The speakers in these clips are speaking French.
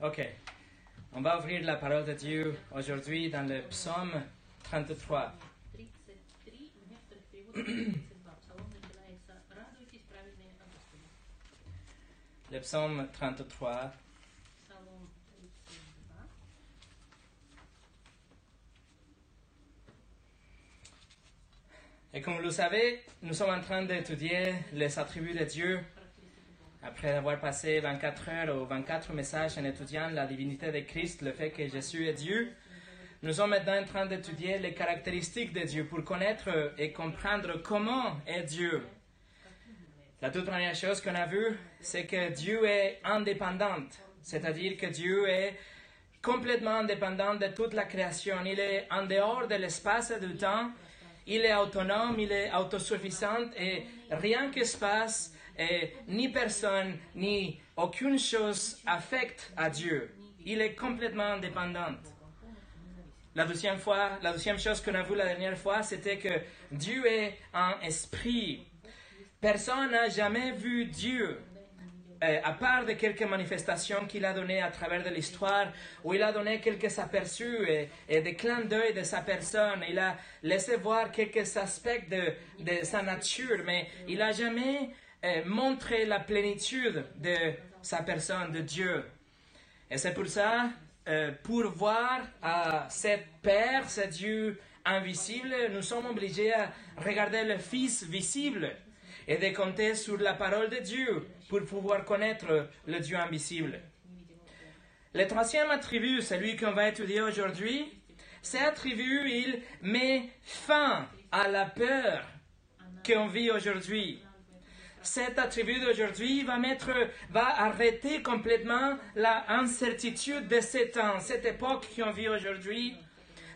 Ok. On va ouvrir la parole de Dieu aujourd'hui dans le psaume 33. Le psaume 33. Et comme vous le savez, nous sommes en train d'étudier les attributs de Dieu après avoir passé 24 heures ou 24 messages en étudiant la divinité de Christ, le fait que Jésus est Dieu. Nous sommes maintenant en train d'étudier les caractéristiques de Dieu pour connaître et comprendre comment est Dieu. La toute première chose qu'on a vue, c'est que Dieu est indépendant, c'est-à-dire que Dieu est complètement indépendant de toute la création. Il est en dehors de l'espace et du temps. Il est autonome, il est autosuffisant et rien qui se passe, et ni personne, ni aucune chose affecte à Dieu. Il est complètement indépendant. La deuxième fois, la deuxième chose qu'on a vue la dernière fois, c'était que Dieu est un esprit. Personne n'a jamais vu Dieu, euh, à part de quelques manifestations qu'il a données à travers de l'histoire, où il a donné quelques aperçus et, et des clins d'œil de sa personne. Il a laissé voir quelques aspects de, de sa nature, mais il n'a jamais euh, montré la plénitude de sa personne, de Dieu. Et c'est pour ça, euh, pour voir à cet Père, ce Dieu invisible, nous sommes obligés à regarder le Fils visible et de compter sur la parole de Dieu pour pouvoir connaître le Dieu invisible. Le troisième attribut, celui qu'on va étudier aujourd'hui, cet attribut, il met fin à la peur qu'on vit aujourd'hui. Cet attribut d'aujourd'hui va mettre, va arrêter complètement la incertitude de ces temps, cette époque qu'on vit aujourd'hui.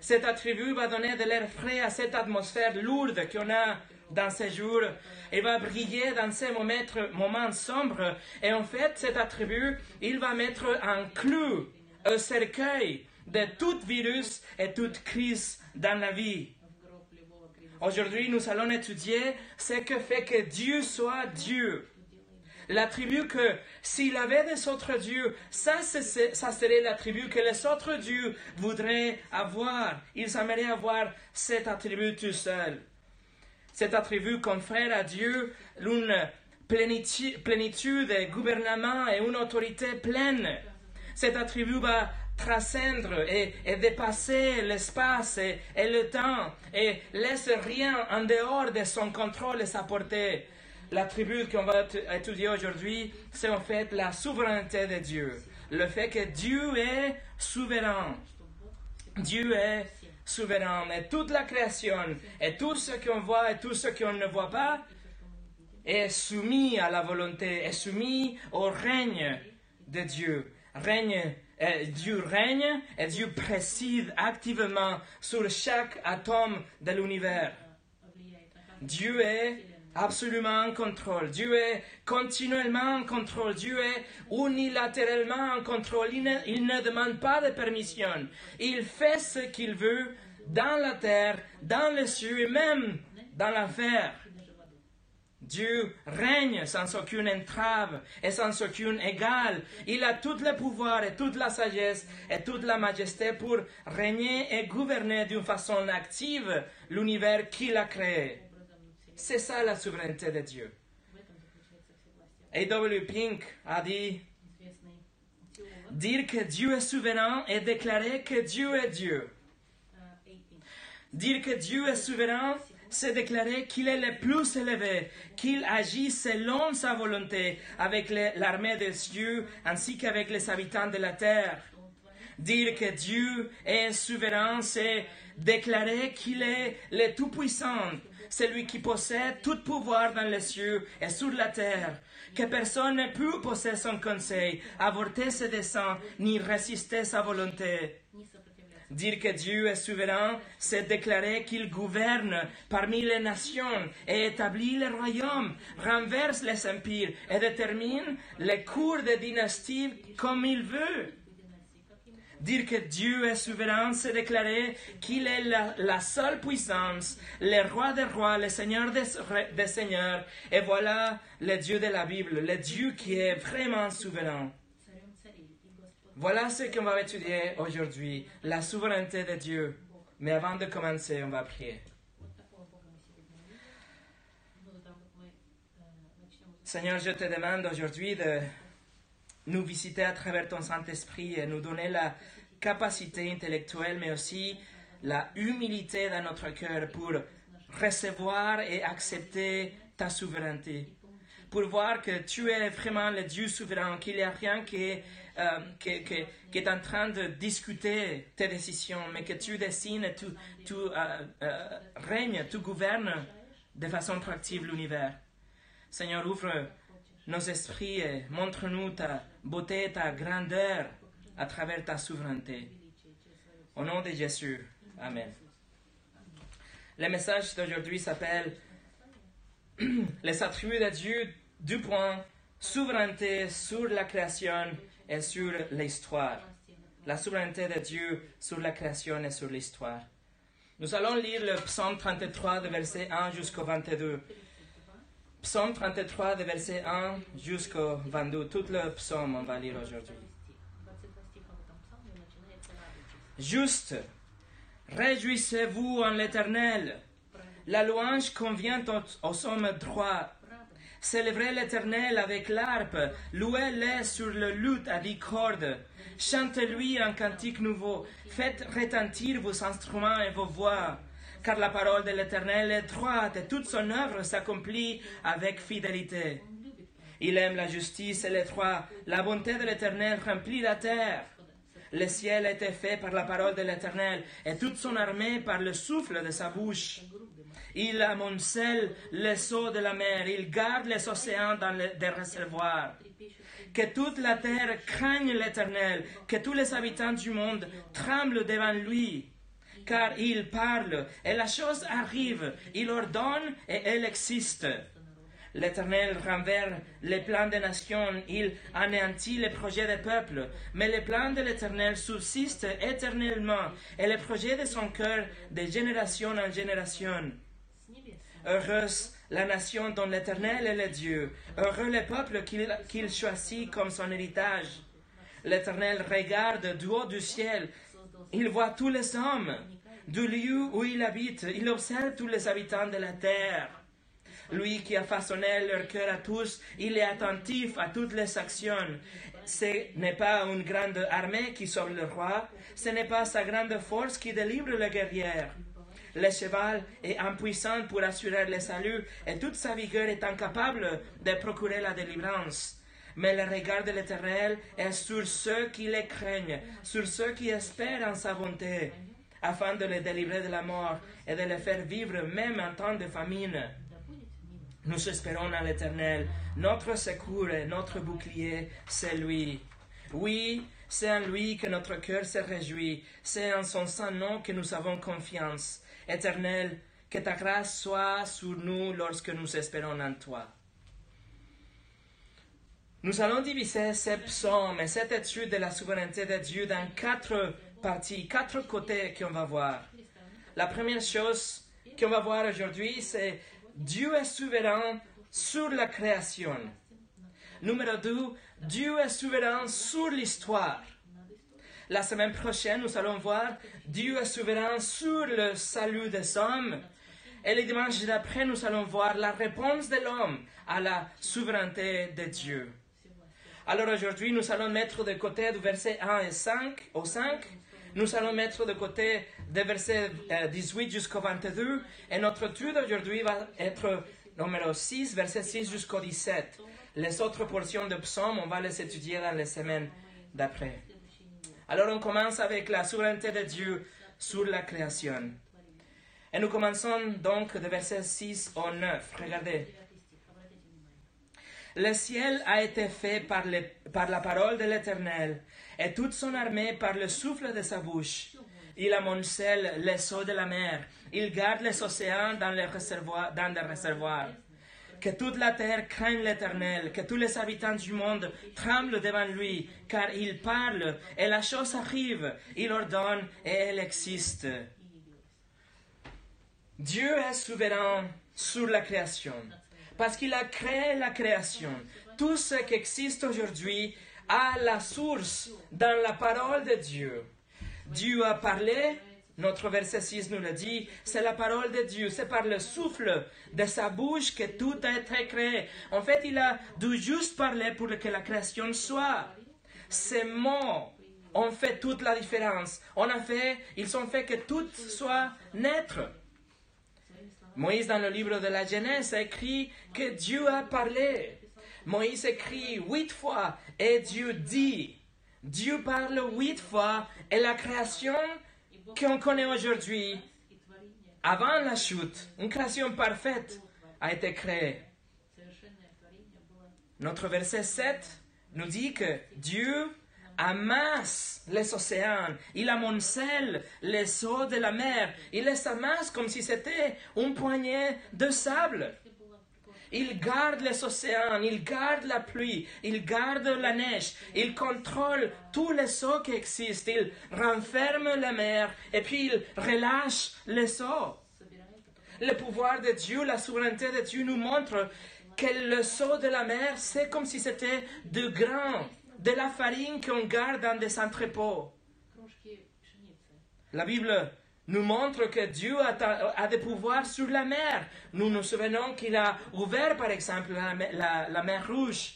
Cet attribut va donner de l'air frais à cette atmosphère lourde qu'on a dans ces jours et va briller dans ces moments sombres. Et en fait, cet attribut, il va mettre un clou, un cercueil de tout virus et toute crise dans la vie. Aujourd'hui, nous allons étudier ce que fait que Dieu soit Dieu. L'attribut que s'il avait des autres dieux, ça, ça serait l'attribut que les autres dieux voudraient avoir. Ils aimeraient avoir cet attribut tout seul. Cet attribut confère à Dieu une plénitude, plénitude et gouvernement et une autorité pleine. Cet attribut va transcendre et, et dépasser l'espace et, le temps et laisse rien en dehors de son contrôle et sa portée. L'attribut qu'on va étudier aujourd'hui, c'est en fait la souveraineté de Dieu. Le fait que Dieu est souverain. Dieu est souverain et toute la création et tout ce qu'on voit et tout ce qu'on ne voit pas est soumis à la volonté, est soumis au règne de Dieu. Règne, Dieu règne et Dieu préside activement sur chaque atome de l'univers. Dieu est absolument en contrôle. Dieu est continuellement en contrôle. Dieu est unilatéralement en contrôle. Il ne, demande pas de permission. Il fait ce qu'il veut dans la terre, dans les cieux et même dans l'enfer. Dieu règne sans aucune entrave et sans aucune égale. Il a tout le pouvoir et toute la sagesse et toute la majesté pour régner et gouverner d'une façon active l'univers qu'il a créé. C'est ça la souveraineté de Dieu. A.W. Pink a dit Dire que Dieu est souverain et déclarer que Dieu est Dieu. Dire que Dieu est souverain s'est déclaré qu'il est le plus élevé, qu'il agit selon sa volonté avec l'armée des cieux ainsi qu'avec les habitants de la terre. Dire que Dieu est souverain, c'est déclarer qu'il est le Tout-Puissant, celui qui possède tout pouvoir dans les cieux et sur la terre, que personne ne peut posséder son conseil, avorter ses desseins, ni résister sa volonté. Dire que Dieu est souverain, c'est déclarer qu'il gouverne parmi les nations et établit les royaumes, renverse les empires et détermine les cours des dynasties comme il veut. Dire que Dieu est souverain, c'est déclarer qu'il est la, la, seule puissance, le roi des rois, le seigneur des, des seigneurs. Et voilà le Dieu de la Bible, le Dieu qui est vraiment souverain. Voilà ce qu'on va étudier aujourd'hui, la souveraineté de Dieu. Mais avant de commencer, on va prier. Seigneur, je te demande aujourd'hui de nous visiter à travers ton Saint-Esprit et nous donner la capacité intellectuelle, mais aussi la humilité dans notre cœur pour recevoir et accepter ta souveraineté. Pour voir que tu es vraiment le Dieu souverain, qu'il n'y a rien qui est euh, qui, qui- qui est en train de discuter tes décisions, mais que tu dessines tu, tu euh, euh, règnes, tu gouvernes de façon proactive l'univers. Seigneur, ouvre nos esprits et montre-nous ta beauté, ta grandeur à travers ta souveraineté. Au nom de Jésus. Amen. Le message d'aujourd'hui s'appelle Les attributs de Dieu, du point souveraineté sur la création et sur l'histoire. Ah, la souveraineté de Dieu sur la création et sur l'histoire. Nous allons lire le psaume 33 de verset 1 jusqu'au 22. Psaume 33 de verset 1 jusqu'au 22. Tout le psaume on va lire aujourd'hui. Juste, réjouissez-vous en l'éternel. La louange convient au, au somme droit Célébrez l'Éternel avec l'harpe, louez-le sur le luth à dix cordes, chantez-lui un cantique nouveau, faites retentir vos instruments et vos voix, car la parole de l'Éternel est droite et toute son œuvre s'accomplit avec fidélité. Il aime la justice et les la bonté de l'Éternel remplit la terre. Le ciel a été fait par la parole de l'Éternel et toute son armée par le souffle de sa bouche. Il amoncelle les eaux de la mer. Il garde les océans dans des réservoirs. Que toute la terre craigne l'Éternel, que tous les habitants du monde tremblent devant lui, car il parle et la chose arrive, il ordonne et elle existe. L'Éternel renverse les plans des nations, il anéantit les projets des peuples, mais les plans de l'Éternel subsistent éternellement et les projets de son cœur de génération en génération. Heureuse la nation dont l'Éternel est le Dieu. Heureux le peuple qu'il choisit comme son héritage. L'Éternel regarde du haut du ciel. Il voit tous les hommes. Du lieu où il habite, il observe tous les habitants de la terre. Lui qui a façonné leur cœur à tous, il est attentif à toutes les actions. Ce n'est pas une grande armée qui sauve le roi, ce n'est pas sa grande force qui délivre le guerrier. Le cheval est impuissant pour assurer le salut et toute sa vigueur est incapable de procurer la délivrance. Mais le regard de l'Éternel est sur ceux qui les craignent, sur ceux qui espèrent en sa bonté, afin de les délivrer de la mort et de les faire vivre même en temps de famine. Nous espérons en l'Éternel, notre secours et notre bouclier, c'est lui. Oui, c'est en lui que notre cœur se réjouit. C'est en son saint nom que nous avons confiance. Éternel, que ta grâce soit sur nous lorsque nous espérons en toi. Nous allons diviser ce psaume et cette étude de la souveraineté de Dieu dans quatre parties, quatre côtés qu'on va voir. La première chose qu'on va voir aujourd'hui, c'est Dieu est souverain sur la création. Numéro 2, Dieu est souverain sur l'histoire. La semaine prochaine, nous allons voir Dieu est souverain sur le salut des hommes. Et le dimanche d'après, nous allons voir la réponse de l'homme à la souveraineté de Dieu. Alors aujourd'hui, nous allons mettre de côté du verset 1 et 5 au 5. Nous allons mettre de côté des versets euh, 18 jusqu'au 22. Et notre étude aujourd'hui va être numéro 6, verset 6 jusqu'au 17. Les autres portions de psaumes, on va les étudier dans les semaines d'après. Alors on commence avec la souveraineté de Dieu sur la création. Et nous commençons donc de versets 6 au 9. Regardez. Le ciel a été fait par, par la parole de l'Éternel, et toute son armée par le souffle de sa bouche. Il amoncelle les eaux de la mer, il garde les océans dans, les dans des réservoirs que toute la terre craigne l'Éternel, que tous les habitants du monde tremblent devant lui, car il parle et la chose arrive, il ordonne et elle existe. Dieu est souverain sur la création, parce qu'il a créé la création. Tout ce qui existe aujourd'hui a la source dans la parole de Dieu. Dieu a parlé notre verset 6 nous le dit, c'est la parole de Dieu, c'est par le souffle de sa bouche que tout a été créé. En fait, il a dû juste parler pour que la création soit. Ces mots ont fait toute la différence. A fait, ils ont fait que tout soit naître. Moïse, dans le livre de la Genèse, a écrit que Dieu a parlé. Moïse écrit huit fois et Dieu dit. Dieu parle huit fois et la création qu'on connaît aujourd'hui, avant la chute, une création parfaite a été créée. Notre verset 7 nous dit que Dieu amasse les océans, il amoncelle les eaux de la mer, il les amasse comme si c'était une poignée de sable. Il garde les océans, il garde la pluie, il garde la neige, il contrôle tous les eaux qui existent, il renferme la mer et puis il relâche les eaux. Le pouvoir de Dieu, la souveraineté de Dieu nous montre que le seau de la mer, c'est comme si c'était du grain, de la farine qu'on garde dans des entrepôts. La Bible nous montre que Dieu a, des pouvoirs sur la mer. Nous nous souvenons qu'il a ouvert, par exemple, la, mer Rouge.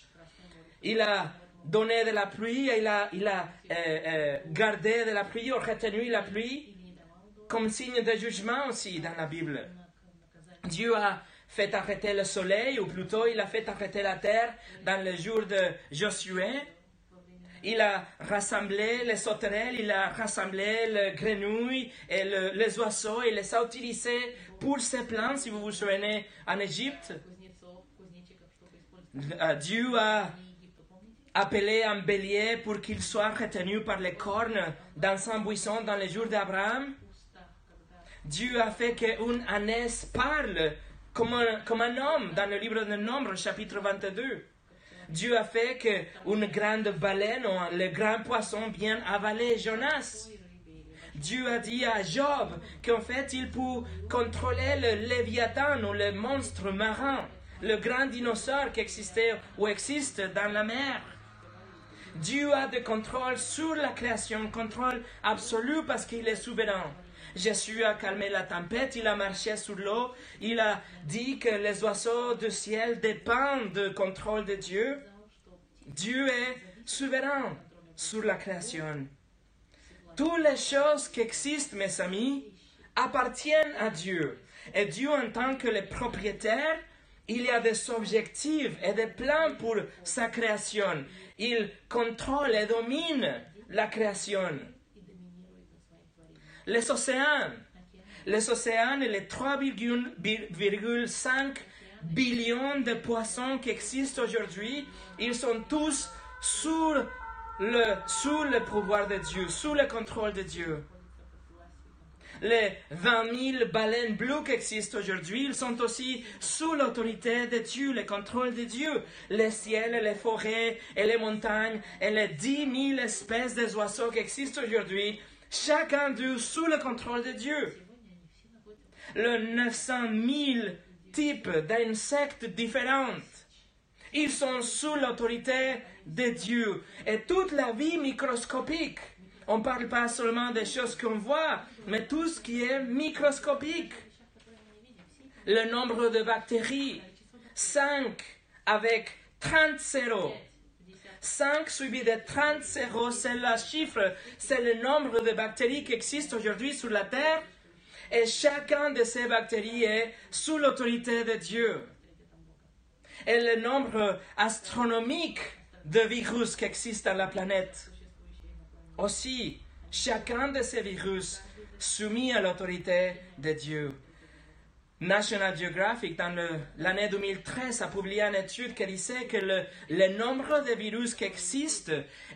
Il a donné de la pluie, il a, il a euh, euh, gardé de la pluie, ou retenu la pluie, comme signe de jugement aussi dans la Bible. Dieu a fait arrêter le soleil, ou plutôt il a fait arrêter la terre dans le jour de Josué il a rassemblé les sauterelles, il a rassemblé les grenouilles et les oiseaux, il les a utilisés pour ses plans, si vous vous souvenez, en Égypte. Euh, Dieu a appelé un bélier pour qu'il soit retenu par les cornes dans un buisson dans les jours d'Abraham. Dieu a fait qu'une ânesse parle comme un, comme un homme dans le livre de Nombres, chapitre 22. Dieu a fait qu'une grande baleine, ou le grand poisson, vienne avaler Jonas. Dieu a dit à Job qu'en fait, il peut contrôler le léviathan ou le monstre marin, le grand dinosaure qui existait ou existe dans la mer. Dieu a de contrôle sur la création, contrôle absolu parce qu'il est souverain. Jésus a calmé la tempête, il a marché sur l'eau, il a dit que les oiseaux du ciel dépendent du contrôle de Dieu. Dieu est souverain sur la création. Toutes les choses qui existent, mes amis, appartiennent à Dieu. Et Dieu, en tant que le propriétaire, il y a des objectifs et des plans pour sa création. Il contrôle et domine la création les océans. Les océans et les 3,5 billions de poissons qui existent aujourd'hui, ils sont tous sous le, sous le pouvoir de Dieu, sous le contrôle de Dieu. Les 20 000 baleines bleues qui existent aujourd'hui, ils sont aussi sous l'autorité de Dieu, le contrôle de Dieu. Les ciels, et les forêts et les montagnes et les 10 000 espèces d'oiseaux qui existent aujourd'hui, chacun d'eux sous le contrôle de Dieu. Le 900 000 types d'insectes différents. Ils sont sous l'autorité de Dieu. Et toute la vie microscopique, on ne parle pas seulement des choses qu'on voit, mais tout ce qui est microscopique. Le nombre de bactéries, 5 avec 30 zéros. 5 suivi de 30 zéros, c'est le chiffre, c'est le nombre de bactéries qui existent aujourd'hui sur la Terre. Et chacun de ces bactéries est sous l'autorité de Dieu. Et le nombre astronomique de virus qui existent dans la planète. Aussi, chacun de ces virus soumis à l'autorité de Dieu. National Geographic, dans l'année 2013, a publié une étude qui disait que le, le nombre de virus qui existent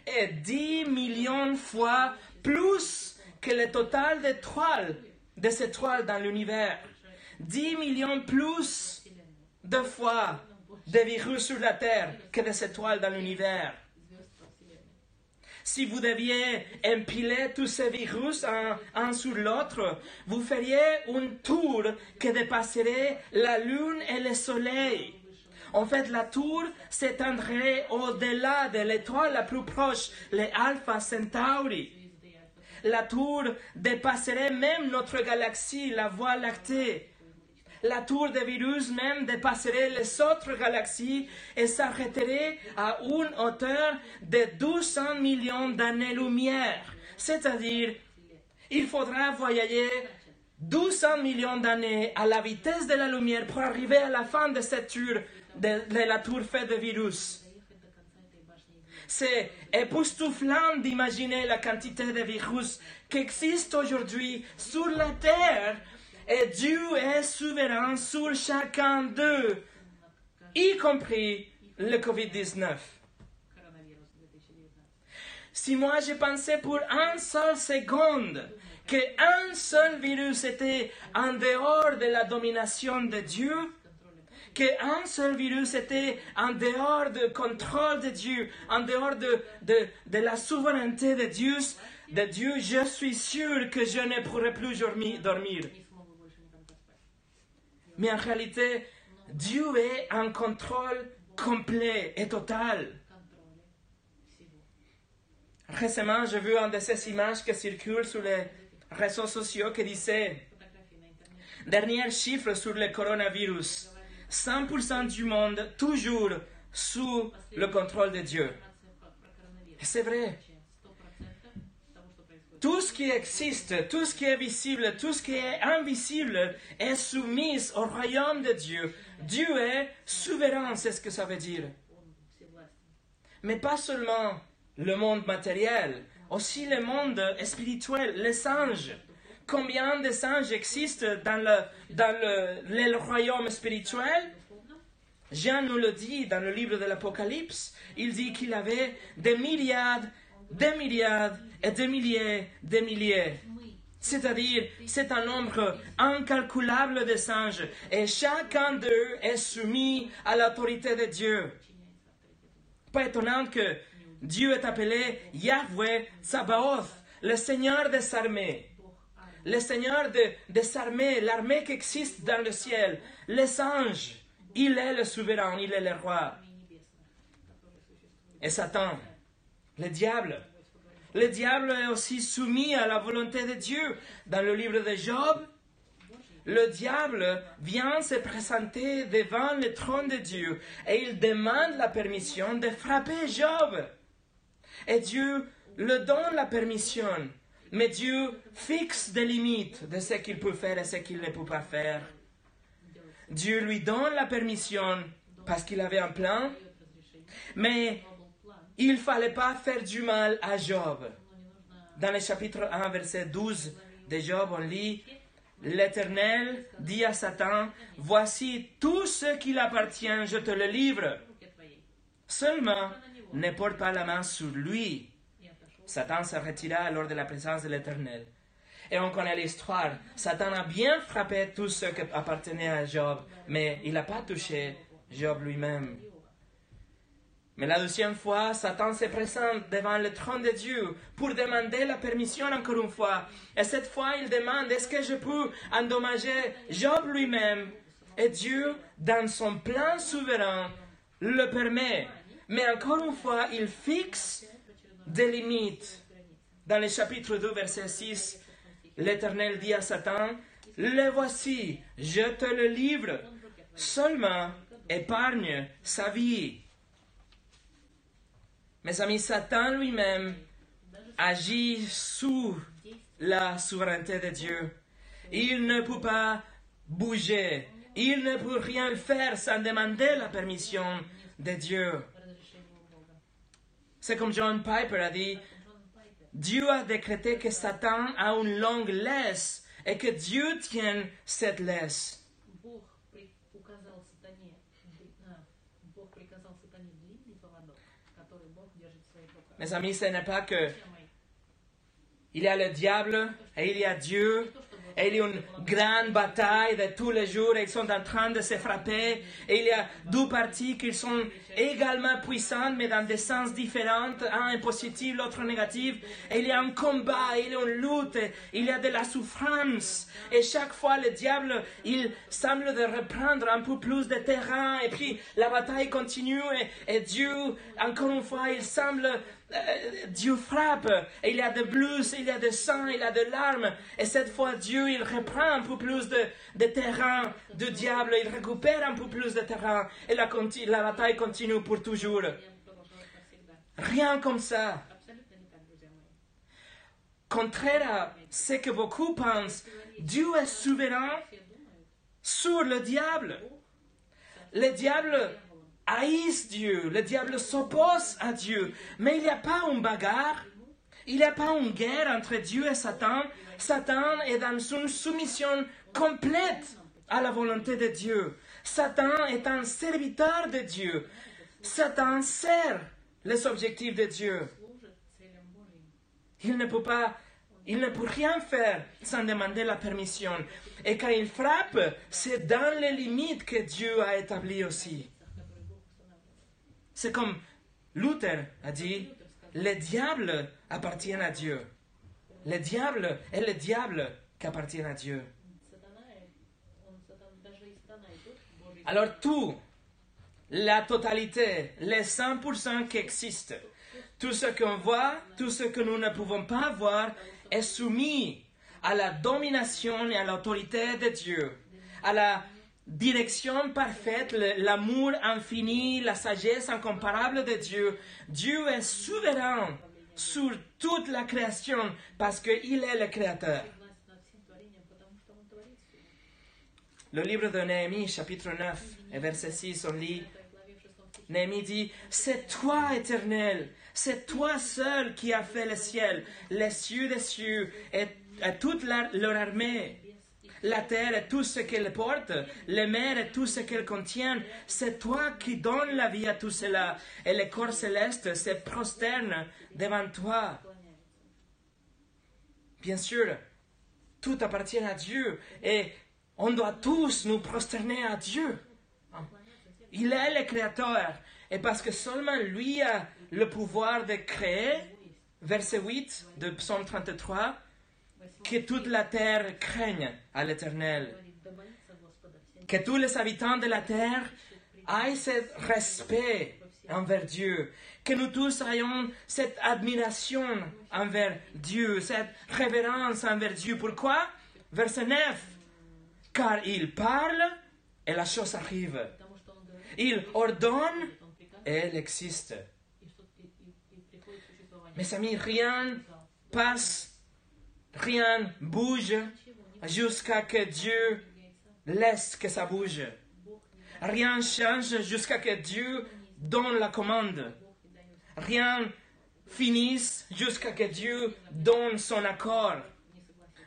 est 10 millions de fois plus que le total d'étoiles, des étoiles dans l'univers. 10 millions plus de fois de virus sur la Terre que des étoiles dans l'univers. Si vous deviez empiler tous ces virus un, sur l'autre, vous feriez une tour qui dépasserait la lune et le soleil. En fait, la tour s'étendrait au-delà de l'étoile la plus proche, les Alpha Centauri. La tour dépasserait même notre galaxie, la Voie lactée la tour de virus même dépasserait les autres galaxies et s'arrêterait à une hauteur de 200 millions d'années-lumière. C'est-à-dire, il faudra voyager 200 millions d'années à la vitesse de la lumière pour arriver à la fin de cette tour, de, la tour faite de virus. C'est époustouflant d'imaginer la quantité de virus qui existe aujourd'hui sur la Terre et Dieu est souverain sur chacun d'eux, y compris le Covid-19. Si moi j'ai pensé pour un seul seconde qu'un seul virus était en dehors de la domination de Dieu, qu'un seul virus était en dehors du contrôle de Dieu, en dehors de, de, la souveraineté de Dieu, de Dieu, je suis sûr que je ne pourrai plus dormir. Mais en réalité, Dieu est en contrôle complet et total. Récemment, j'ai vu une de ces images qui circulent sur les réseaux sociaux qui disait Dernier chiffre sur le coronavirus 100% du monde toujours sous le contrôle de Dieu. C'est vrai. Tout ce qui existe, tout ce qui est visible, tout ce qui est invisible est soumis au royaume de Dieu. Dieu est souverain, c'est ce que ça veut dire. Mais pas seulement le monde matériel, aussi le monde spirituel, les singes. Combien de singes existent dans le, dans le royaume spirituel? Jean nous le dit dans le livre de l'Apocalypse. Il dit qu'il avait des milliards des milliards et des milliers, des milliers. C'est-à-dire, c'est un nombre incalculable de singes et chacun d'eux est soumis à l'autorité de Dieu. Pas étonnant que Dieu est appelé Yahweh Sabaoth, le Seigneur des armées. Le Seigneur des armées, l'armée qui existe dans le ciel, les anges. Il est le souverain, il est le roi. Et Satan, le diable. Le diable est aussi soumis à la volonté de Dieu. Dans le livre de Job, le diable vient se présenter devant le trône de Dieu et il demande la permission de frapper Job. Et Dieu le donne la permission, mais Dieu fixe des limites de ce qu'il peut faire et ce qu'il ne peut pas faire. Dieu lui donne la permission parce qu'il avait un plan, mais il ne fallait pas faire du mal à Job. Dans le chapitre 1, verset 12 de Job, on lit L'Éternel dit à Satan, Voici tout ce qui appartient, je te le livre. Seulement, ne porte pas la main sur lui. Satan se retira alors de la présence de l'Éternel. Et on connaît l'histoire. Satan a bien frappé tout ce qui appartenait à Job, mais il n'a pas touché Job lui-même. Mais la deuxième fois, Satan se présente devant le trône de Dieu pour demander la permission encore une fois. Et cette fois, il demande, est-ce que je peux endommager Job lui-même? Et Dieu, dans son plan souverain, le permet. Mais encore une fois, il fixe des limites. Dans le chapitre 2, verset 6, l'Éternel dit à Satan, le voici, je te le livre, seulement épargne sa vie. Mes amis, Satan lui-même agit sous la souveraineté de Dieu. Il ne peut pas bouger. Il ne peut rien faire sans demander la permission de Dieu. C'est comme John Piper a dit, Dieu a décrété que Satan a une longue laisse et que Dieu tienne cette laisse. Mes amis, ce n'est pas que il y a le diable et il y a Dieu. Il y a une grande bataille de tous les jours. Ils sont en train de se frapper. Et il y a deux parties qui sont également puissantes mais dans des sens différents. Un est positif, l'autre négatif. Il y a un combat, il y a une lutte, il y a de la souffrance. Et chaque fois le diable, il semble de reprendre un peu plus de terrain. Et puis la bataille continue et, Dieu, encore une fois, il semble euh, Dieu frappe, il y a de blues, il y a de sang, il y a de larmes, et cette fois Dieu il reprend un peu plus de, terrain du diable, il récupère un peu plus de terrain, et la bataille continue continue pour toujours. Rien comme ça. Contraire à ce que beaucoup pensent, Dieu est souverain sur le diable. Le diable haïsse Dieu, le diable s'oppose à Dieu, mais il n'y a pas une bagarre. Il n'y a pas une guerre entre Dieu et Satan. Satan est dans une soumission complète à la volonté de Dieu. Satan est un serviteur de Dieu. Satan sert les objectifs de Dieu. Il ne peut pas, il ne peut rien faire sans demander la permission. Et quand il frappe, c'est dans les limites que Dieu a établies aussi. C'est comme Luther a dit, le diable appartient à Dieu. Le diable est le diable qui appartient à Dieu. Alors tout la totalité, les 100% qui existent. Tout ce qu'on voit, tout ce que nous ne pouvons pas voir est soumis à la domination et à l'autorité de Dieu, à la direction parfaite, l'amour infini, la sagesse incomparable de Dieu. Dieu est souverain sur toute la création parce qu'il est le Créateur. Le livre de Néhémie, chapitre 9 et verset 6, on lit Néhémie dit, c'est toi, éternel, c'est toi seul qui as fait le ciel, les cieux des cieux et, toute leur armée la terre et tout ce qu'elle porte, les mers et tout ce qu'elle contient. C'est toi qui donnes la vie à tout cela, et le corps céleste se prosterne devant toi. Bien sûr, tout appartient à Dieu, et on doit tous nous prosterner à Dieu. Il est le créateur. Et parce que seulement lui a le pouvoir de créer, verset 8 de Psaume 33, que toute la terre craigne à l'Éternel. Que tous les habitants de la terre aient ce respect envers Dieu. Que nous tous ayons cette admiration envers Dieu, cette révérence envers Dieu. Pourquoi? Verset 9. Car il parle et la chose arrive. Il ordonne et elle existe. Mes amis, rien passe, rien bouge jusqu'à que Dieu laisse que ça bouge. Rien change jusqu'à que Dieu donne la commande. Rien finisse jusqu'à que Dieu donne son accord.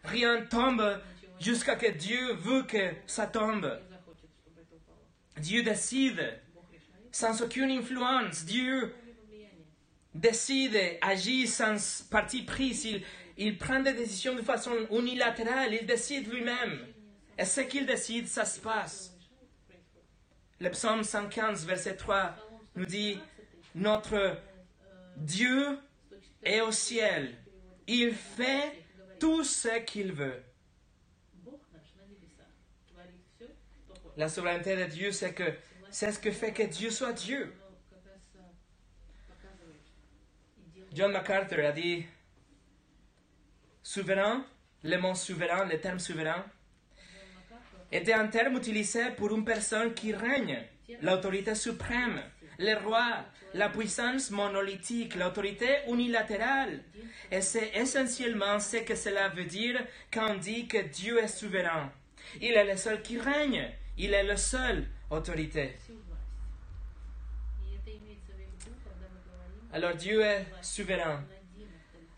Rien tombe jusqu'à que Dieu veut que ça tombe. Dieu décide sans aucune influence. Dieu décide, agit sans parti pris. Il, prend des décisions de façon unilatérale. Il décide lui-même. Et ce qu'il décide, ça se passe. Le psaume 115, verset 3 nous dit, notre Dieu est au ciel. Il fait tout ce qu'il veut. La souveraineté de Dieu, c'est que c'est ce que fait que Dieu soit Dieu. John MacArthur a dit souverain, le mot souverain, le terme souverain, était un terme utilisé pour une personne qui règne, l'autorité suprême, le roi, la puissance monolithique, l'autorité unilatérale. Et c'est essentiellement ce que cela veut dire quand on dit que Dieu est souverain. Il est le seul qui règne. Il est le seul autorité. Alors Dieu est souverain.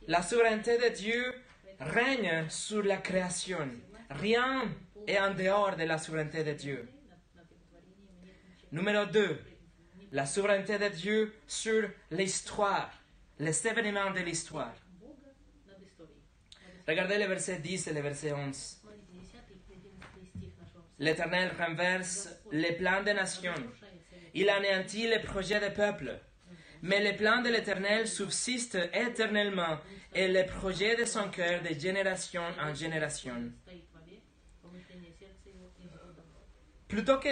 La souveraineté de Dieu règne sur la création. Rien est en dehors de la souveraineté de Dieu. Numéro 2. La souveraineté de Dieu sur l'histoire, les événements de l'histoire. Regardez le verset 10 et le verset 11. L'Éternel renverse les plans des nations. Il anéantit les projets des peuples. Mais les plans de l'Éternel subsistent éternellement et les projets de son cœur de génération en génération. Plutôt que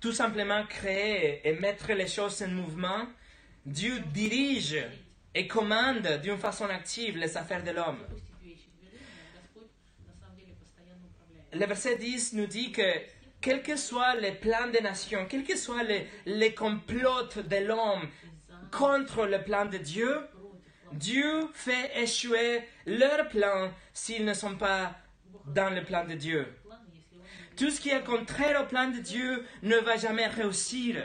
tout simplement créer et mettre les choses en mouvement, Dieu dirige et commande d'une façon active les affaires de l'homme. le verset 10 nous dit que quels que soient les plans des nations, quels que soient les, les complots de l'homme contre le plan de Dieu, Dieu fait échouer leurs plans s'ils ne sont pas dans le plan de Dieu. Tout ce qui est contraire au plan de Dieu ne va jamais réussir.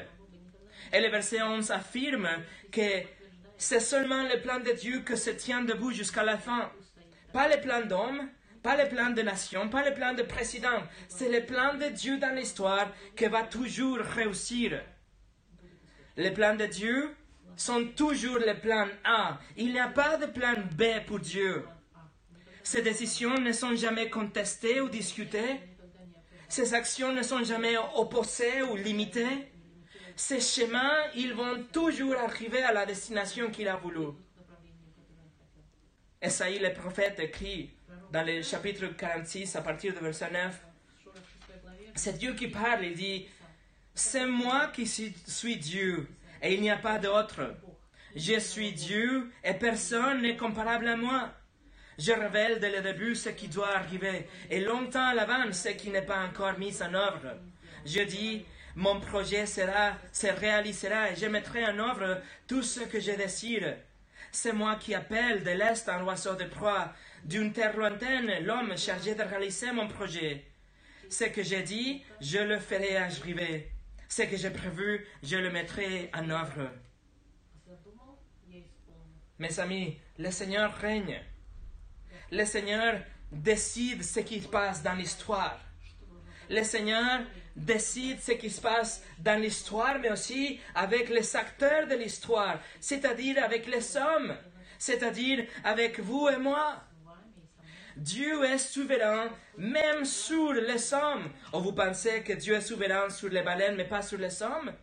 Et le verset 11 affirme que c'est seulement le plan de Dieu que se tient debout jusqu'à la fin, pas les plans d'homme, pas les plans de nation, pas les plans de président. C'est le plan de Dieu dans l'histoire qui va toujours réussir. Les plans de Dieu sont toujours le plan A. Il n'y a pas de plan B pour Dieu. Ses décisions ne sont jamais contestées ou discutées. Ses actions ne sont jamais opposées ou limitées. Ces chemins, ils vont toujours arriver à la destination qu'il a voulu. Esaïe le prophète écrit dans le chapitre 46, à partir du verset 9, c'est Dieu qui parle, il dit, c'est moi qui suis Dieu, et il n'y a pas d'autre. Je suis Dieu, et personne n'est comparable à moi. Je révèle dès le début ce qui doit arriver, et longtemps à l'avance ce qui n'est pas encore mis en œuvre. Je dis, mon projet sera, se réalisera, et je mettrai en œuvre tout ce que je désire. C'est moi qui appelle de l'Est un oiseau de proie, d'une terre lointaine l'homme chargé de réaliser mon projet. Ce que j'ai dit, je le ferai arriver. Ce que j'ai prévu, je le mettrai en œuvre. Mes amis, le Seigneur règne. Le Seigneur décide ce qui se passe dans l'histoire. Le Seigneur décide ce qui se passe dans l'histoire, mais aussi avec les acteurs de l'histoire, c'est-à-dire avec les hommes, c'est-à-dire avec vous et moi. Dieu est souverain, même sur les sommes. Oh, vous pensez que Dieu est souverain sur les baleines, mais pas sur les sommes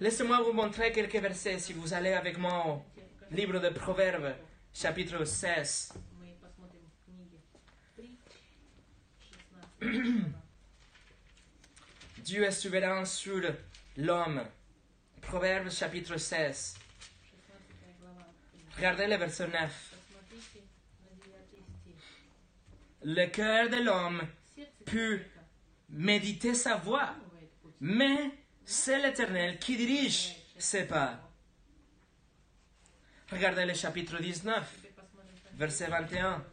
Laissez-moi vous montrer quelques versets si vous allez avec moi au livre de Proverbes, chapitre 16. Dieu est souverain sur l'homme. Proverbe chapitre 16. Regardez le verset 9. le cœur de l'homme peut méditer sa voie, mais c'est l'Éternel qui dirige ses pas. Regardez le chapitre 19, verset 21.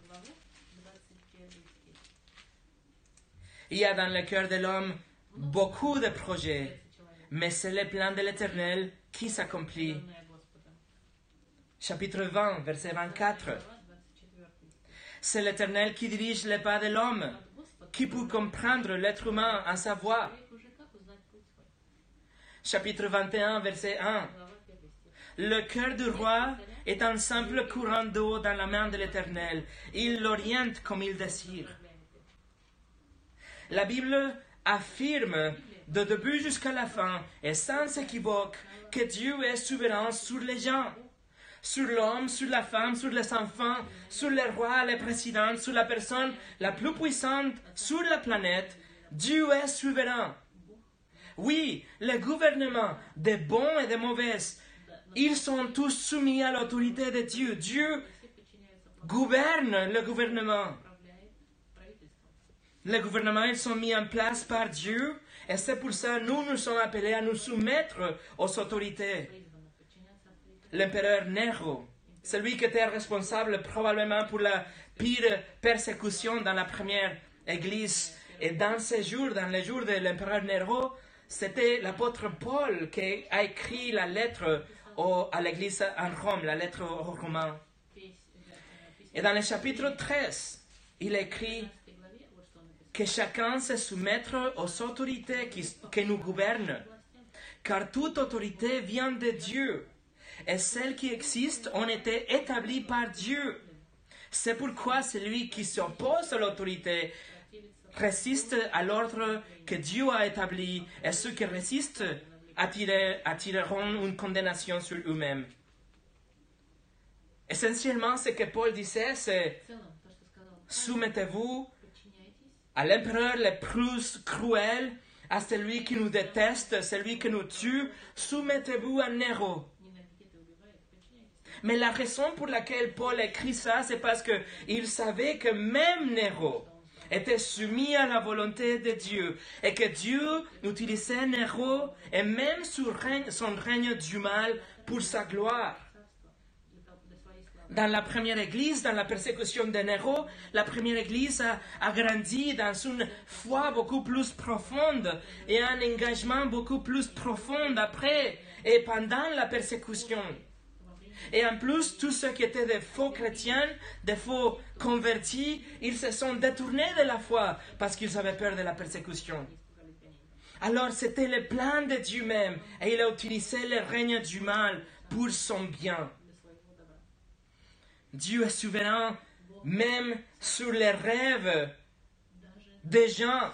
Il y a dans le cœur de l'homme beaucoup de projets, mais c'est le plan de l'Éternel qui s'accomplit. Chapitre 20, verset 24. C'est l'Éternel qui dirige les pas de l'homme. Qui peut comprendre l'être humain à sa voix. Chapitre 21, verset 1. Le cœur du roi est un simple courant d'eau dans la main de l'Éternel. Il l'oriente comme il désire. La Bible affirme de début jusqu'à la fin et sans équivoque que Dieu est souverain sur les gens sur l'homme, sur la femme, sur les enfants, sur les rois, les présidents, sur la personne la plus puissante sur la planète. Dieu est souverain. Oui, les gouvernements, des bons et des mauvais, ils sont tous soumis à l'autorité de Dieu. Dieu gouverne le gouvernement. Les gouvernements, ils sont mis en place par Dieu et c'est pour ça que nous, nous sommes appelés à nous soumettre aux autorités l'empereur Nero, celui qui était responsable probablement pour la pire persécution dans la première église. Et dans ces jours, dans les jours de l'empereur Nero, c'était l'apôtre Paul qui a écrit la lettre à l'église en Rome, la lettre aux Romains. Et dans le chapitre 13, il écrit que chacun se soumette aux autorités qui nous gouvernent, car toute autorité vient de Dieu et celles qui existent ont été établies par Dieu. C'est pourquoi celui qui s'oppose à l'autorité résiste à l'ordre que Dieu a établi et ceux qui résistent attireront une condamnation sur eux-mêmes. Essentiellement, ce que Paul disait, c'est soumettez-vous à l'empereur le plus cruel, à celui qui nous déteste, celui qui nous tue, soumettez-vous à Nero. Mais la raison pour laquelle Paul écrit ça, c'est parce qu'il savait que même Nero était soumis à la volonté de Dieu et que Dieu utilisait Nero et même son règne, son règne du mal pour sa gloire. Dans la première église, dans la persécution de Nero, la première église a, a grandi dans une foi beaucoup plus profonde et un engagement beaucoup plus profond après et pendant la persécution. Et en plus, tous ceux qui étaient des faux chrétiens, des faux convertis, ils se sont détournés de la foi parce qu'ils avaient peur de la persécution. Alors c'était le plan de Dieu même et il a utilisé le règne du mal pour son bien. Dieu est souverain même sur les rêves des gens.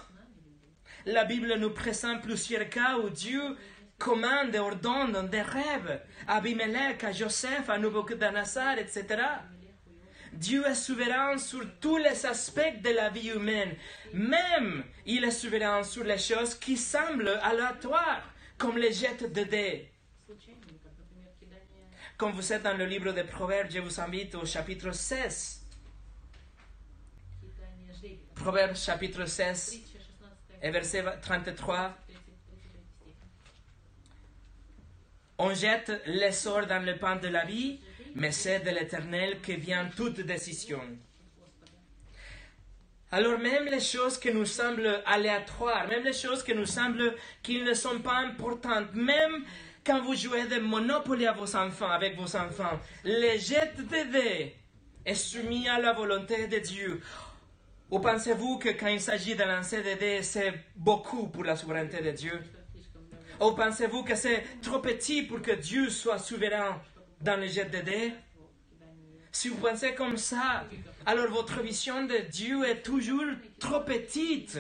La Bible nous présente plusieurs cas où Dieu commande, ordonne des rêves à Abimelech, à Joseph, à Nabucodonosor, etc. Dieu est souverain sur tous les aspects de la vie humaine. Même, il est souverain sur les choses qui semblent aléatoires, comme les jets de dés. Comme vous êtes dans le livre des Proverbes, je vous invite au chapitre 16. Proverbes chapitre 16 et verset 33. On jette l'essor dans le pan de la vie, mais c'est de l'Éternel que vient toute décision. Alors même les choses qui nous semblent aléatoires, même les choses qui nous semblent qui ne sont pas importantes, même quand vous jouez de Monopoly à vos enfants, avec vos enfants, les jets de dés est soumis à la volonté de Dieu. Ou pensez-vous que quand il s'agit de lancer des dés, c'est beaucoup pour la souveraineté de Dieu? Ou pensez-vous que c'est trop petit pour que Dieu soit souverain dans le jet de dés? Si vous pensez comme ça, alors votre vision de Dieu est toujours trop petite.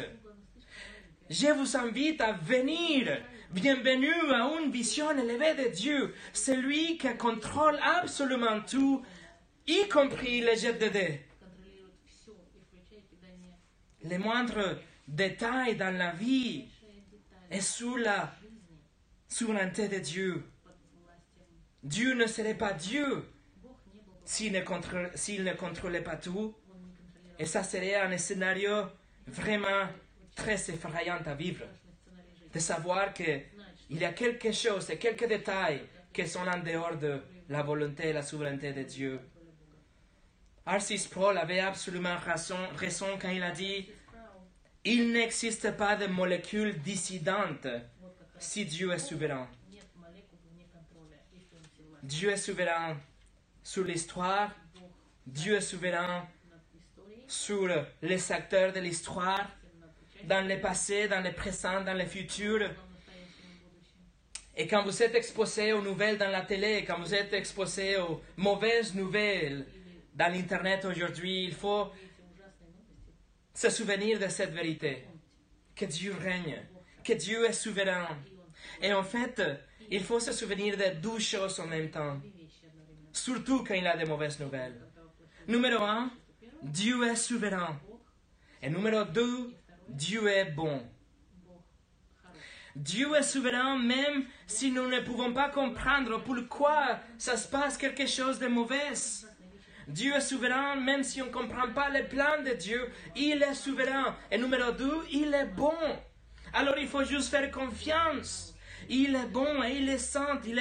Je vous invite à venir. Bienvenue à une vision élevée de Dieu, celui qui contrôle absolument tout, y compris les jets de dés. Les moindres détails dans la vie est sous la sur la tête de Dieu. Dieu ne serait pas Dieu s'il ne, contrôle, ne contrôlait pas tout. Et ça serait un scénario vraiment très effrayant à vivre. De savoir qu'il y a quelque chose et quelques détails qui sont en dehors de la volonté et la souveraineté de Dieu. Arcis Paul avait absolument raison quand il a dit Il n'existe pas de molécule dissidente si Dieu est souverain. Dieu est souverain sur l'histoire. Dieu est souverain sur les acteurs de l'histoire, dans le passé, dans le présent, dans le futur. Et quand vous êtes exposé aux nouvelles dans la télé, quand vous êtes exposé aux mauvaises nouvelles dans l'Internet aujourd'hui, il faut se souvenir de cette vérité, que Dieu règne, que Dieu est souverain. Et en fait, il faut se souvenir de deux choses en même temps, surtout quand il a des mauvaises nouvelles. Numéro un, Dieu est souverain. Et numéro deux, Dieu est bon. Dieu est souverain même si nous ne pouvons pas comprendre pourquoi ça se passe quelque chose de mauvais. Dieu est souverain même si on ne comprend pas les plans de Dieu. Il est souverain. Et numéro deux, il est bon. Alors il faut juste faire confiance il est bon, il est saint, il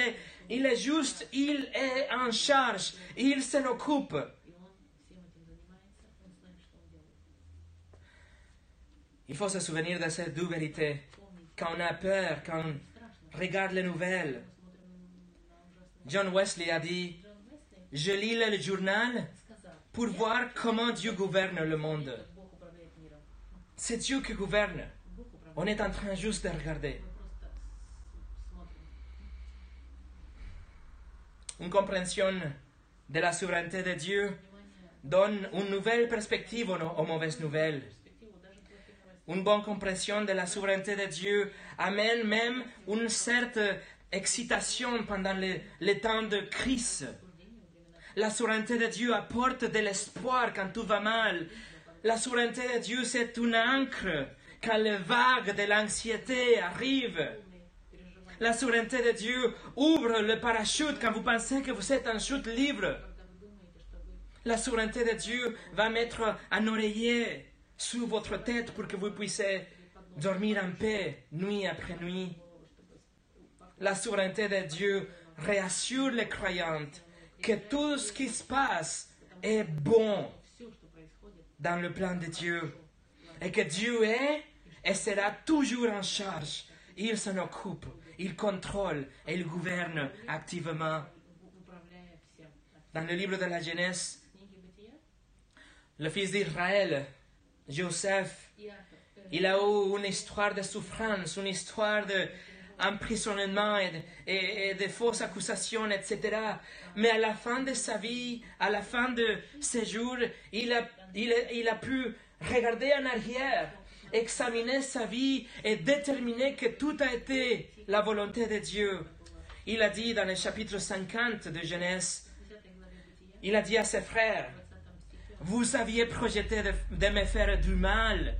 est, juste, il est en charge, il se l'occupe. Il faut se souvenir de ces deux vérités. Quand on a peur, quand on regarde les nouvelles, John Wesley a dit, je lis le journal pour voir comment Dieu gouverne le monde. C'est Dieu qui gouverne. On est en train juste de regarder. une compréhension de la souveraineté de Dieu donne une nouvelle perspective aux mauvaises nouvelles. Une bonne compréhension de la souveraineté de Dieu amène même une certaine excitation pendant les, temps de crise. La souveraineté de Dieu apporte de l'espoir quand tout va mal. La souveraineté de Dieu, c'est une encre quand les vagues de l'anxiété arrivent. La souveraineté de Dieu ouvre le parachute quand vous pensez que vous êtes en chute libre. La souveraineté de Dieu va mettre un oreiller sous votre tête pour que vous puissiez dormir en paix nuit après nuit. La souveraineté de Dieu réassure les croyantes que tout ce qui se passe est bon dans le plan de Dieu et que Dieu est et sera toujours en charge. Il s'en occupe il contrôle et il gouverne activement. Dans le livre de la Genèse, le fils d'Israël, Joseph, il a eu une histoire de souffrance, une histoire de, emprisonnement et, de fausses accusations, etc. Mais à la fin de sa vie, à la fin de ses jours, il a pu regarder en arrière, examiner sa vie et déterminer que tout a été la volonté de Dieu. Il a dit dans le chapitre 50 de Genèse, il a dit à ses frères, vous aviez projeté de, me faire du mal.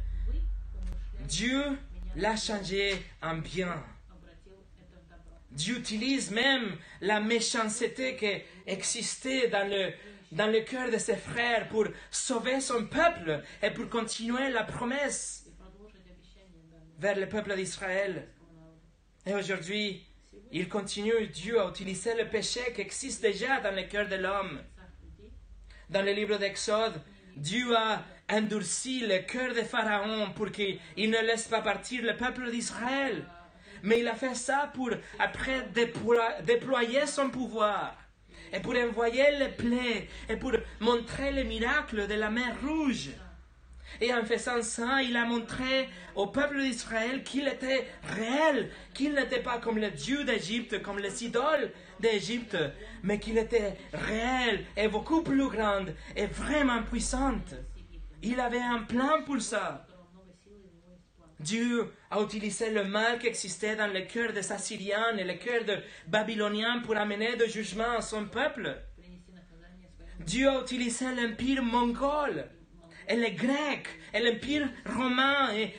Dieu l'a changé en bien. Dieu utilise même la méchanceté qui existait dans le, dans le cœur de ses frères pour sauver son peuple et pour continuer la promesse vers le peuple d'Israël. Et aujourd'hui, il continue, Dieu, à utiliser le péché qui existe déjà dans le cœur de l'homme. Dans le livre d'Exode, Dieu a endurci le cœur de Pharaon pour qu'il ne laisse pas partir le peuple d'Israël. Mais il a fait ça pour, après, déployer son pouvoir et pour envoyer les plaies et pour montrer les miracles de la mer rouge. Et en faisant ça, il a montré au peuple d'Israël qu'il était réel, qu'il n'était pas comme le Dieu d'Égypte, comme les idoles d'Égypte, mais qu'il était réel et beaucoup plus grande et vraiment puissante. Il avait un plan pour ça. Dieu a utilisé le mal qui existait dans le cœur des Assyriens et le cœur des Babyloniens pour amener de jugement à son peuple. Dieu a utilisé l'empire mongol et les Grecs, et l'Empire romain, et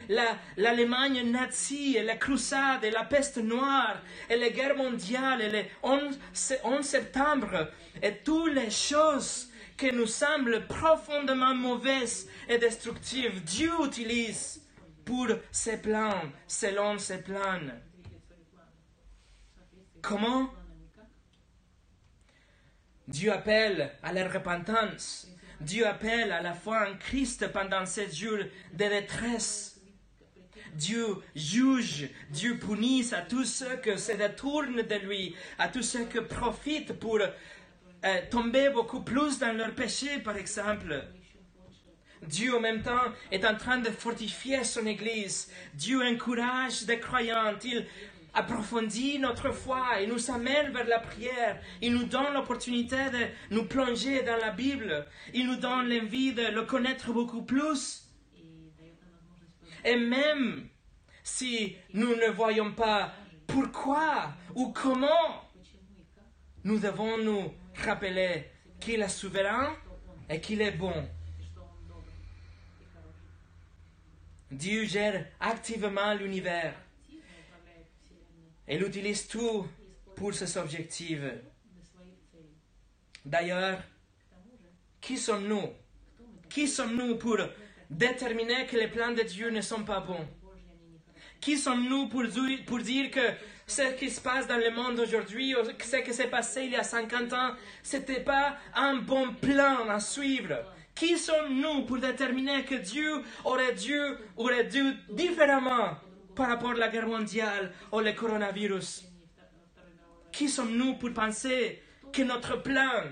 l'Allemagne nazie, et la Crusade, et la peste noire, et les guerres mondiales, et le 11, 11 septembre, et toutes les choses qui nous semblent profondément mauvaises et destructives, Dieu utilise pour ses plans, selon ses plans. Comment? Dieu appelle à la repentance. Dieu appelle à la foi en Christ pendant sept jours de détresse. Dieu juge, Dieu punit à tous ceux qui se détournent de lui, à tous ceux qui profitent pour euh, tomber beaucoup plus dans leur péché, par exemple. Dieu en même temps est en train de fortifier son Église. Dieu encourage des croyants. Il approfondit notre foi il nous amène vers la prière. Il nous donne l'opportunité de nous plonger dans la Bible. Il nous donne l'envie de le connaître beaucoup plus. Et même si nous ne voyons pas pourquoi ou comment, nous devons nous rappeler qu'il est souverain et qu'il est bon. Dieu gère activement l'univers. Elle utilise tout pour ses objectifs. D'ailleurs, qui sommes-nous? Qui sommes-nous pour déterminer que les plans de Dieu ne sont pas bons? Qui sommes-nous pour, dire que ce qui se passe dans le monde aujourd'hui, ce qui s'est passé il y a 50 ans, ce n'était pas un bon plan à suivre? Qui sommes-nous pour déterminer que Dieu aurait dû, aurait dû différemment par rapport à la guerre mondiale ou le coronavirus. Qui sommes-nous pour penser que notre plan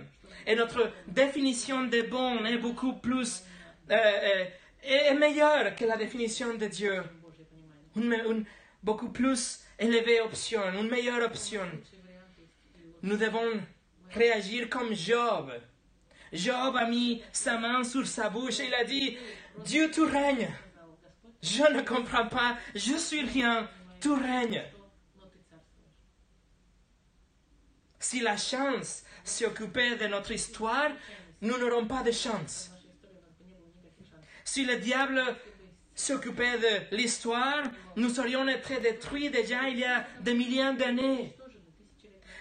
et notre définition des bons est beaucoup plus euh, euh est meilleure que la définition de Dieu? Une, une, beaucoup plus élevée option, une meilleure option. Nous devons réagir comme Job. Job a mis sa main sur sa bouche et il a dit, Dieu, tu règnes. Je ne comprends pas. Je suis rien. Tout règne. Si la chance s'occupait de notre histoire, nous n'aurons pas de chance. Si le diable s'occupait de l'histoire, nous serions été détruits déjà il y a des millions d'années.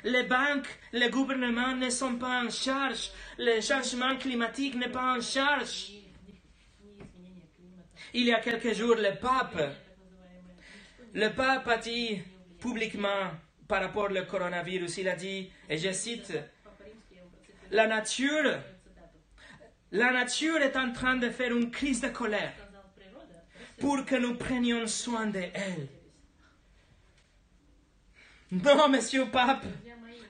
Les banques, les gouvernements ne sont pas en charge. Le changement climatique n'est pas en charge. Il y a quelques jours, le pape, le pape a dit publiquement par rapport au coronavirus, il a dit, et je cite, la nature, la nature est en train de faire une crise de colère pour que nous prenions soin d'elle. Non, monsieur le pape,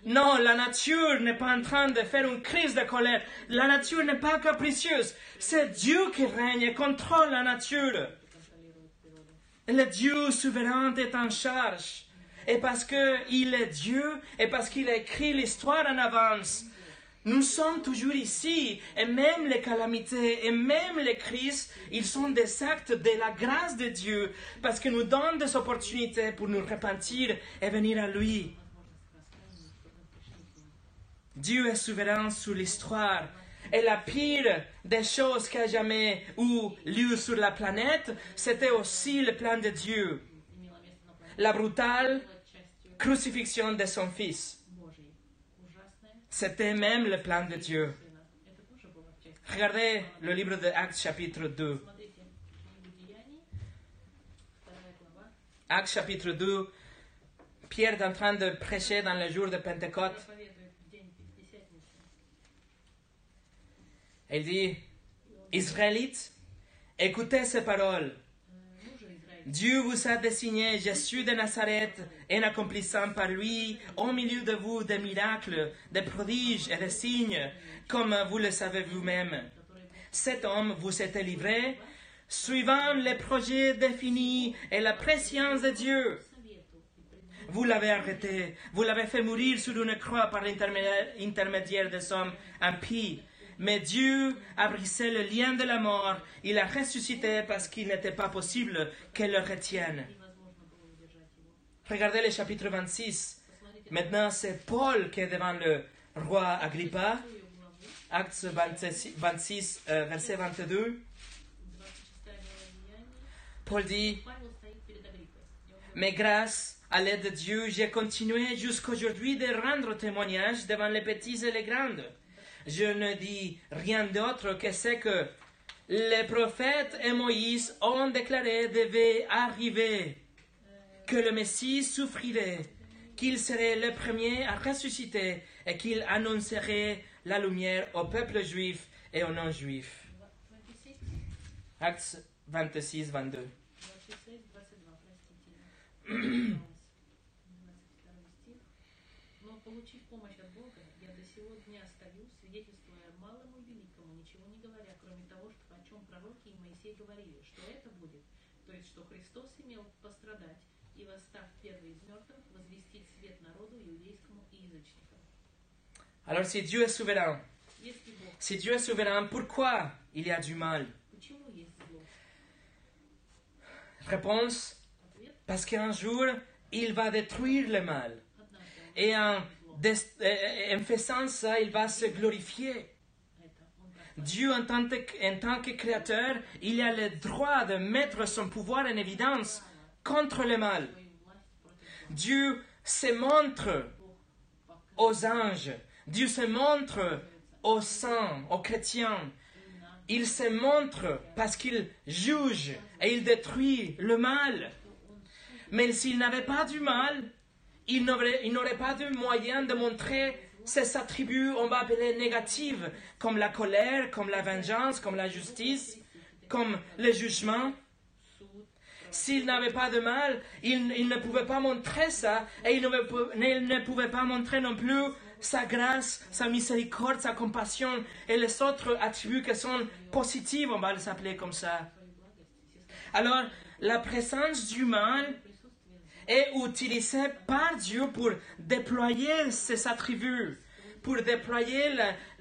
non, la nature n'est pas en train de faire une crise de colère. La nature n'est pas capricieuse. C'est Dieu qui règne et contrôle la nature. Le Dieu souverain est en charge. Et parce qu'il est Dieu et parce qu'il a écrit l'histoire en avance, nous sommes toujours ici, et même les calamités, et même les crises, ils sont des actes de la grâce de Dieu, parce qu'il nous donne des opportunités pour nous repentir et venir à lui. Dieu est souverain sur l'histoire. Et la pire des choses qui a jamais eu lieu sur la planète, c'était aussi le plan de Dieu. La brutale crucifixion de son fils. C'était même le plan de Dieu. Regardez le livre de Actes chapitre 2. Actes chapitre 2, Pierre est en train de prêcher dans le jour de Pentecôte. Elle dit, Israélites, écoutez ces paroles. Dieu vous a désigné Jésus de Nazareth en accomplissant par lui au milieu de vous des miracles, des prodiges et des signes, comme vous le savez vous-même. Cet homme vous était livré, suivant les projets définis et la préscience de Dieu. Vous l'avez arrêté, vous l'avez fait mourir sur une croix par l'intermédiaire des hommes impies mais Dieu a brisé le lien de la mort. Il a ressuscité parce qu'il n'était pas possible qu'elle le retienne. Regardez le chapitre 26. Maintenant, c'est Paul qui est devant le roi Agrippa. Actes 26, euh, verset 22. Paul dit, mais grâce à l'aide de Dieu, j'ai continué jusqu'aujourd'hui de rendre témoignage devant les petits et les grandes je ne dis rien d'autre que ce que les prophètes et Moïse ont déclaré devait arriver, que le Messie souffrirait, qu'il serait le premier à ressusciter et qu'il annoncerait la lumière au peuple juif et aux non-juifs. Actes 26, 22. Alors si Dieu est souverain, si Dieu est souverain, pourquoi il y a du mal? Réponse, parce qu'un jour, il va détruire le mal. Et en, faisant ça, il va se glorifier. Dieu, en tant que créateur, il a le droit de mettre son pouvoir en évidence contre le mal. Dieu se montre aux anges, Dieu se montre aux saints, aux chrétiens. Il se montre parce qu'il juge et il détruit le mal. Mais s'il n'avait pas du mal, il n'aurait pas de moyen de montrer ses attributs, on va appeler négatives, comme la colère, comme la vengeance, comme la justice, comme le jugement. S'il n'avait pas de mal, il, ne pouvait pas montrer ça et il ne, pouvait pas montrer non plus sa grâce, sa miséricorde, sa compassion et les autres attributs qui sont positifs, on va les appeler comme ça. Alors, la présence du mal est utilisée par Dieu pour déployer ses attributs, pour déployer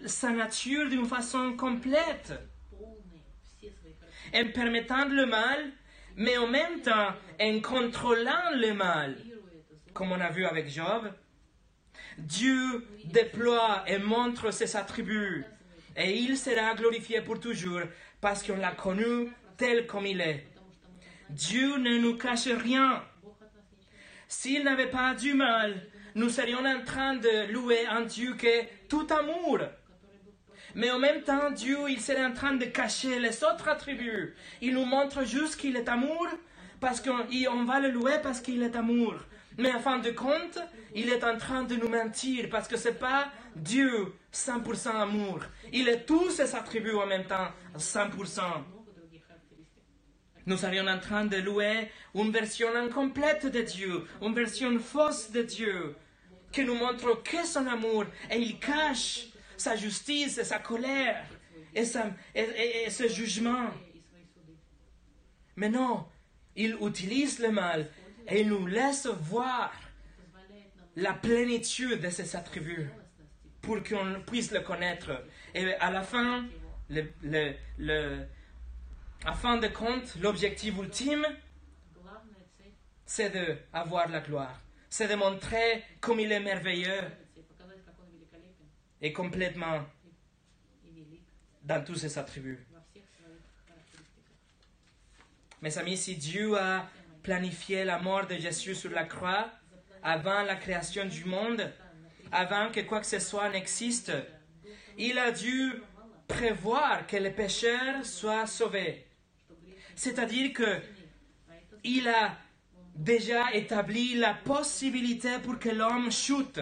sa nature d'une façon complète. En permettant le mal, mais en même temps, en contrôlant le mal, comme on a vu avec Job, Dieu déploie et montre ses attributs, et il sera glorifié pour toujours, parce qu'on l'a connu tel comme il est. Dieu ne nous cache rien. S'il n'avait pas du mal, nous serions en train de louer un Dieu qui est tout amour. Mais en même temps, Dieu, il serait en train de cacher les autres attributs. Il nous montre juste qu'il est amour, parce qu'on va le louer parce qu'il est amour. Mais en fin de compte, il est en train de nous mentir parce que c'est pas Dieu 100% amour. Il est tous ses attributs en même temps 100%. Nous serions en train de louer une version incomplète de Dieu, une version fausse de Dieu, qui nous montre que son amour et il cache sa justice et sa colère et, sa, et, ce jugement. Mais non, il utilise le mal et il nous laisse voir la plénitude de ses attributs pour qu'on puisse le connaître. Et à la fin, à fin de compte, l'objectif ultime, c'est d'avoir la gloire. C'est de montrer comme il est merveilleux est complètement dans tous ses attributs. Mes amis, si Dieu a planifié la mort de Jésus sur la croix avant la création du monde, avant que quoi que ce soit n'existe, il a dû prévoir que les pécheurs soient sauvés. C'est-à-dire que il a déjà établi la possibilité pour que l'homme chute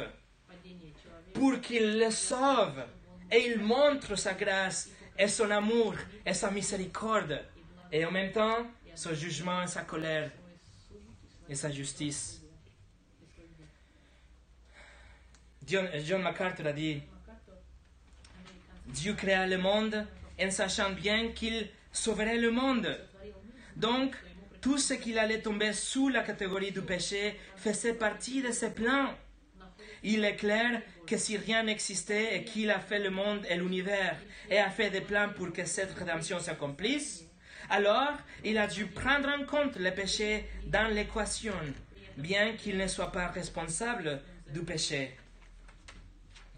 pour qu'il le sauve. Et il montre sa grâce et son amour et sa miséricorde. Et en même temps, son jugement, et sa colère et sa justice. John, John MacArthur a dit, Dieu créa le monde en sachant bien qu'il sauverait le monde. Donc, tout ce qu'il allait tomber sous la catégorie du péché faisait partie de ses plans. Il est clair que si rien n'existait et qu'il a fait le monde et l'univers et a fait des plans pour que cette rédemption s'accomplisse, alors il a dû prendre en compte le péché dans l'équation, bien qu'il ne soit pas responsable du péché.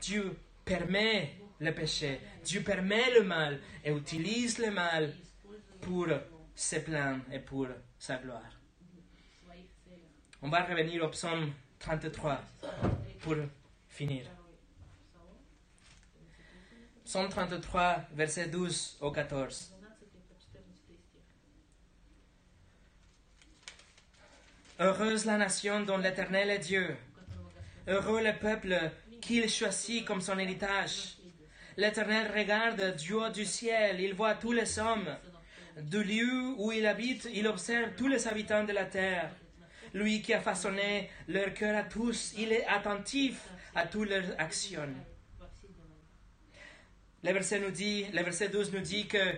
Dieu permet le péché, Dieu permet le mal et utilise le mal pour ses plans et pour sa gloire. On va revenir au psaume 33 pour finir. Psaume 33, versets 12 au 14. Heureuse la nation dont l'Éternel est Dieu. Heureux le peuple qu'il choisit comme son héritage. L'Éternel regarde Dieu du ciel, il voit tous les hommes. Du lieu où il habite, il observe tous les habitants de la terre lui qui a façonné leur cœur à tous, il est attentif à toutes leurs actions. Le verset, nous dit, le verset 12 nous dit que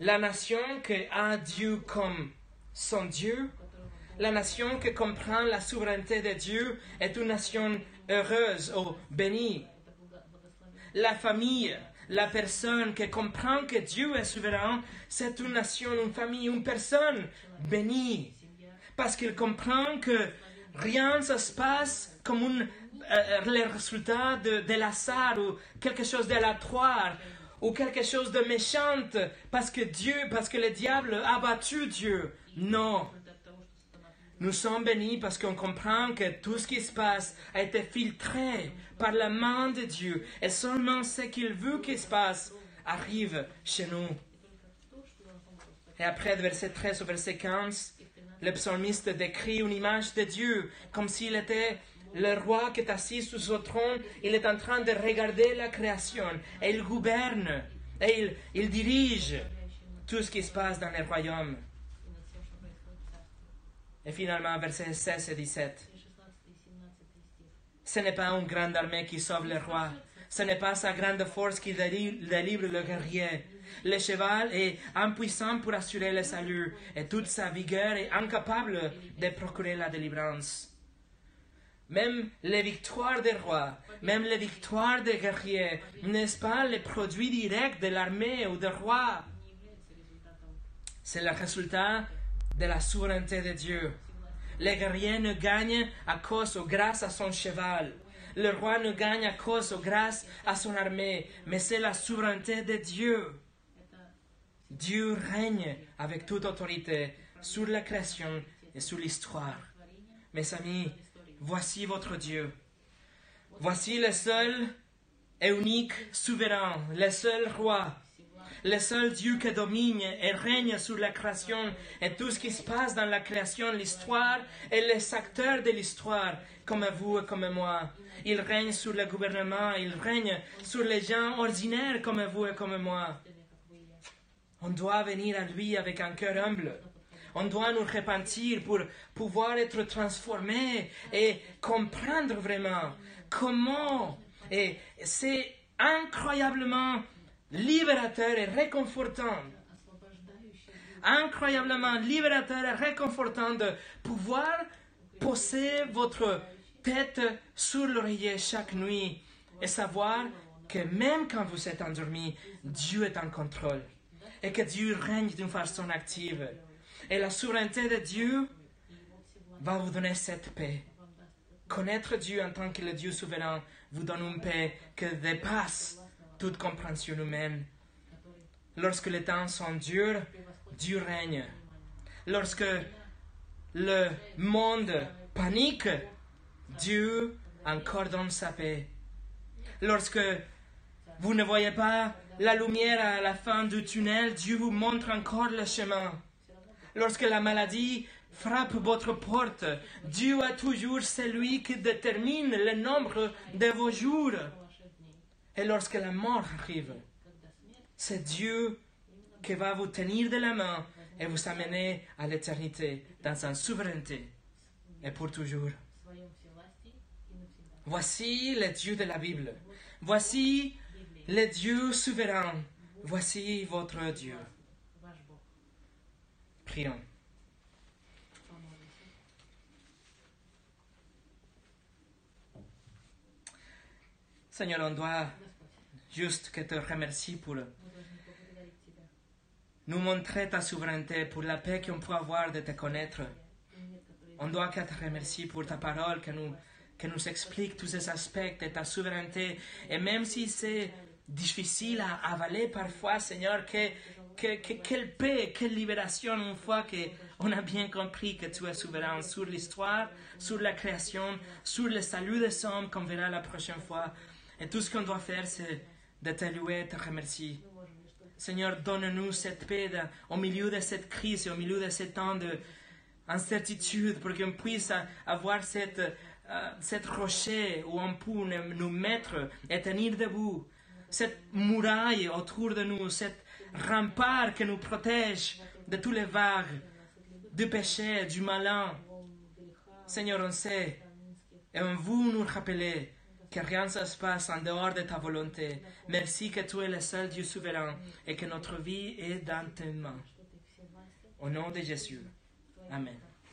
la nation qui a Dieu comme son Dieu, la nation qui comprend la souveraineté de Dieu est une nation heureuse ou bénie. La famille, la personne qui comprend que Dieu est souverain, c'est une nation, une famille, une personne bénie parce qu'il comprend que rien ne se passe comme un, euh, le résultat de, de l'azar ou quelque chose d'aléatoire ou quelque chose de méchant parce que Dieu, parce que le diable a battu Dieu. Non. Nous sommes bénis parce qu'on comprend que tout ce qui se passe a été filtré par la main de Dieu et seulement ce qu'il veut qu'il se passe arrive chez nous. Et après, de verset 13 au verset 15, le psalmiste décrit une image de Dieu comme s'il était le roi qui est assis sous son trône. Il est en train de regarder la création et il gouverne et il, dirige tout ce qui se passe dans le royaume. Et finalement, versets 16 et 17. Ce n'est pas une grande armée qui sauve le roi. Ce n'est pas sa grande force qui délivre le guerrier. Le cheval est impuissant pour assurer le salut et toute sa vigueur est incapable de procurer la délivrance. Même les victoires des rois, même les victoires des guerriers, n'est-ce pas le produit direct de l'armée ou des rois? C'est le résultat de la souveraineté de Dieu. Le guerrier ne gagne à cause ou grâce à son cheval. Le roi ne gagne à cause ou grâce à son armée, mais c'est la souveraineté de Dieu. Dieu règne avec toute autorité sur la création et sur l'histoire. Mes amis, voici votre Dieu. Voici le seul et unique souverain, le seul roi, le seul Dieu qui domine et règne sur la création et tout ce qui se passe dans la création, l'histoire et les acteurs de l'histoire, comme vous et comme moi. Il règne sur le gouvernement, il règne sur les gens ordinaires comme vous et comme moi. On doit venir à lui avec un cœur humble. On doit nous repentir pour pouvoir être transformé et comprendre vraiment comment. Et c'est incroyablement libérateur et réconfortant. Incroyablement libérateur et réconfortant de pouvoir poser votre tête sur l'oreiller chaque nuit et savoir que même quand vous êtes endormi, Dieu est en contrôle et que Dieu règne d'une façon active. Et la souveraineté de Dieu va vous donner cette paix. Connaître Dieu en tant que le Dieu souverain vous donne une paix qui dépasse toute compréhension humaine. Lorsque les temps sont durs, Dieu règne. Lorsque le monde panique, Dieu encore donne sa paix. Lorsque vous ne voyez pas la lumière à la fin du tunnel, Dieu vous montre encore le chemin. Lorsque la maladie frappe votre porte, Dieu est toujours celui qui détermine le nombre de vos jours. Et lorsque la mort arrive, c'est Dieu qui va vous tenir de la main et vous amener à l'éternité dans sa souveraineté et pour toujours. Voici le Dieu de la Bible. Voici le Dieu souverain, voici votre Dieu. Prions. Seigneur, on doit juste que te remercie pour nous montrer ta souveraineté, pour la paix qu'on peut avoir de te connaître. On doit que te remercier pour ta parole que nous, que nous explique tous ces aspects de ta souveraineté. Et même si c'est difficile à avaler parfois, Seigneur, que, que, que, quelle paix, quelle libération une fois qu'on a bien compris que tu es souverain sur l'histoire, sur la création, sur le salut des hommes qu'on verra la prochaine fois. Et tout ce qu'on doit faire, c'est de te louer, te remercier. Seigneur, donne-nous cette paix au milieu de cette crise au milieu de ce temps d'incertitude pour qu'on puisse avoir cette, euh, cette rocher où on peut nous mettre et tenir debout cette muraille autour de nous, cette rempart qui nous protège de tous les vagues du péché, du malin. Seigneur, on sait et on veut nous rappeler que rien ne se passe en dehors de ta volonté. Merci que tu es le seul Dieu souverain et que notre vie est dans tes mains. Au nom de Jésus. Amen.